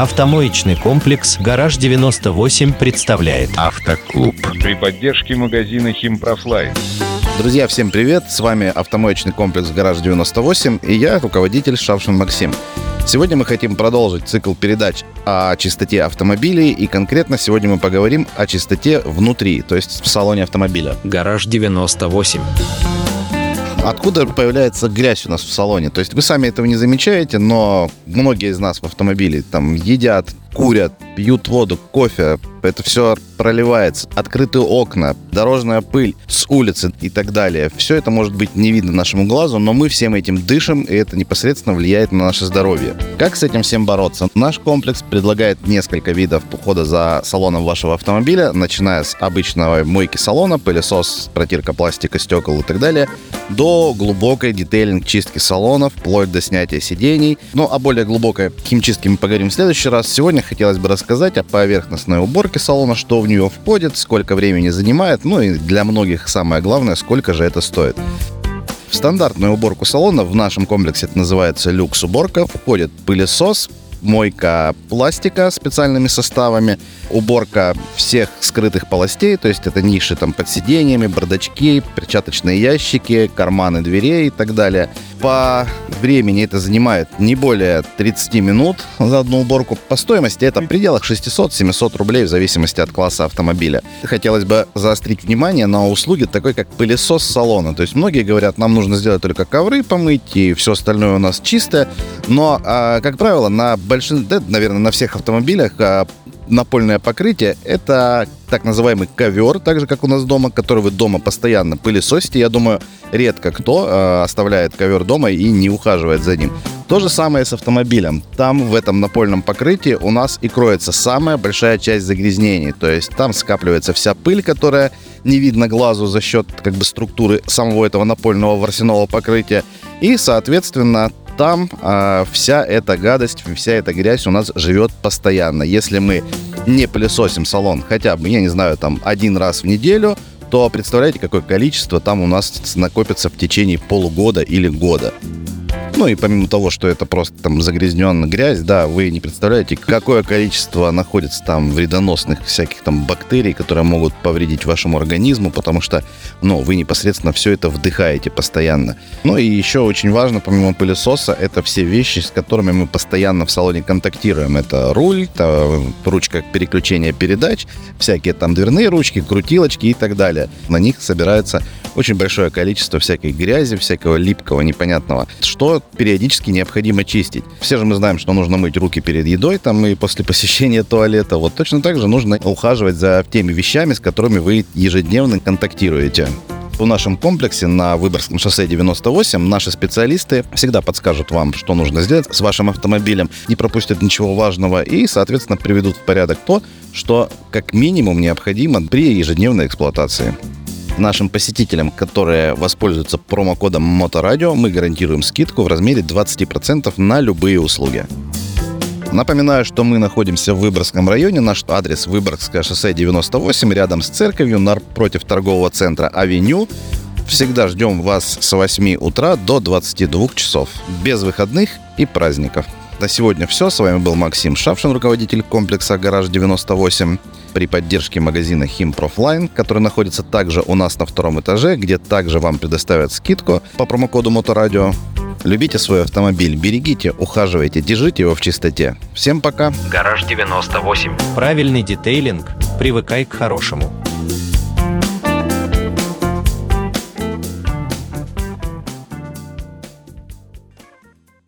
Автомоечный комплекс «Гараж 98» представляет Автоклуб при поддержке магазина Химпрофлайн. Друзья, всем привет! С вами автомоечный комплекс «Гараж 98» и я, руководитель Шавшин Максим. Сегодня мы хотим продолжить цикл передач о чистоте автомобилей, и конкретно сегодня мы поговорим о чистоте внутри, то есть в салоне автомобиля. «Гараж 98». Откуда появляется грязь у нас в салоне? То есть вы сами этого не замечаете, но многие из нас в автомобиле там едят, курят, пьют воду, кофе, это все проливается. Открытые окна, дорожная пыль с улицы и так далее. Все это может быть не видно нашему глазу, но мы всем этим дышим, и это непосредственно влияет на наше здоровье. Как с этим всем бороться? Наш комплекс предлагает несколько видов ухода за салоном вашего автомобиля, начиная с обычного мойки салона, пылесос, протирка пластика, стекол и так далее, до глубокой детейлинг чистки салона, вплоть до снятия сидений. Ну, о более глубокой химчистке мы поговорим в следующий раз. Сегодня хотелось бы рассказать о поверхностной уборке салона, что в нее входит, сколько времени занимает, ну и для многих самое главное, сколько же это стоит. В стандартную уборку салона в нашем комплексе это называется люкс-уборка. Входит пылесос, мойка пластика специальными составами, уборка всех скрытых полостей, то есть это ниши там под сиденьями, бардачки, перчаточные ящики, карманы дверей и так далее. По времени это занимает не более 30 минут за одну уборку. По стоимости это в пределах 600-700 рублей в зависимости от класса автомобиля. Хотелось бы заострить внимание на услуги такой, как пылесос салона. То есть многие говорят, нам нужно сделать только ковры помыть и все остальное у нас чистое. Но, а, как правило, на большинстве, да, наверное, на всех автомобилях а, напольное покрытие — это так называемый ковер, так же, как у нас дома, который вы дома постоянно пылесосите. Я думаю, редко кто э, оставляет ковер дома и не ухаживает за ним. То же самое с автомобилем. Там, в этом напольном покрытии, у нас и кроется самая большая часть загрязнений. То есть там скапливается вся пыль, которая не видно глазу за счет как бы структуры самого этого напольного ворсяного покрытия. И, соответственно, там э, вся эта гадость, вся эта грязь у нас живет постоянно. Если мы не пылесосим салон хотя бы, я не знаю, там один раз в неделю, то представляете, какое количество там у нас накопится в течение полугода или года. Ну и помимо того, что это просто там загрязненная грязь, да, вы не представляете, какое количество находится там вредоносных всяких там бактерий, которые могут повредить вашему организму, потому что, ну, вы непосредственно все это вдыхаете постоянно. Ну и еще очень важно, помимо пылесоса, это все вещи, с которыми мы постоянно в салоне контактируем. Это руль, это ручка переключения передач, всякие там дверные ручки, крутилочки и так далее. На них собирается очень большое количество всякой грязи, всякого липкого, непонятного, что периодически необходимо чистить. Все же мы знаем, что нужно мыть руки перед едой там и после посещения туалета. Вот точно так же нужно ухаживать за теми вещами, с которыми вы ежедневно контактируете. В нашем комплексе на Выборгском шоссе 98 наши специалисты всегда подскажут вам, что нужно сделать с вашим автомобилем, не пропустят ничего важного и, соответственно, приведут в порядок то, что как минимум необходимо при ежедневной эксплуатации. Нашим посетителям, которые воспользуются промокодом Моторадио, мы гарантируем скидку в размере 20% на любые услуги. Напоминаю, что мы находимся в Выборгском районе. Наш адрес Выборгское шоссе 98, рядом с церковью, напротив торгового центра «Авеню». Всегда ждем вас с 8 утра до 22 часов, без выходных и праздников. На сегодня все. С вами был Максим Шавшин, руководитель комплекса «Гараж 98» при поддержке магазина Химпрофлайн, который находится также у нас на втором этаже, где также вам предоставят скидку по промокоду Моторадио. Любите свой автомобиль, берегите, ухаживайте, держите его в чистоте. Всем пока. Гараж 98. Правильный детейлинг. Привыкай к хорошему.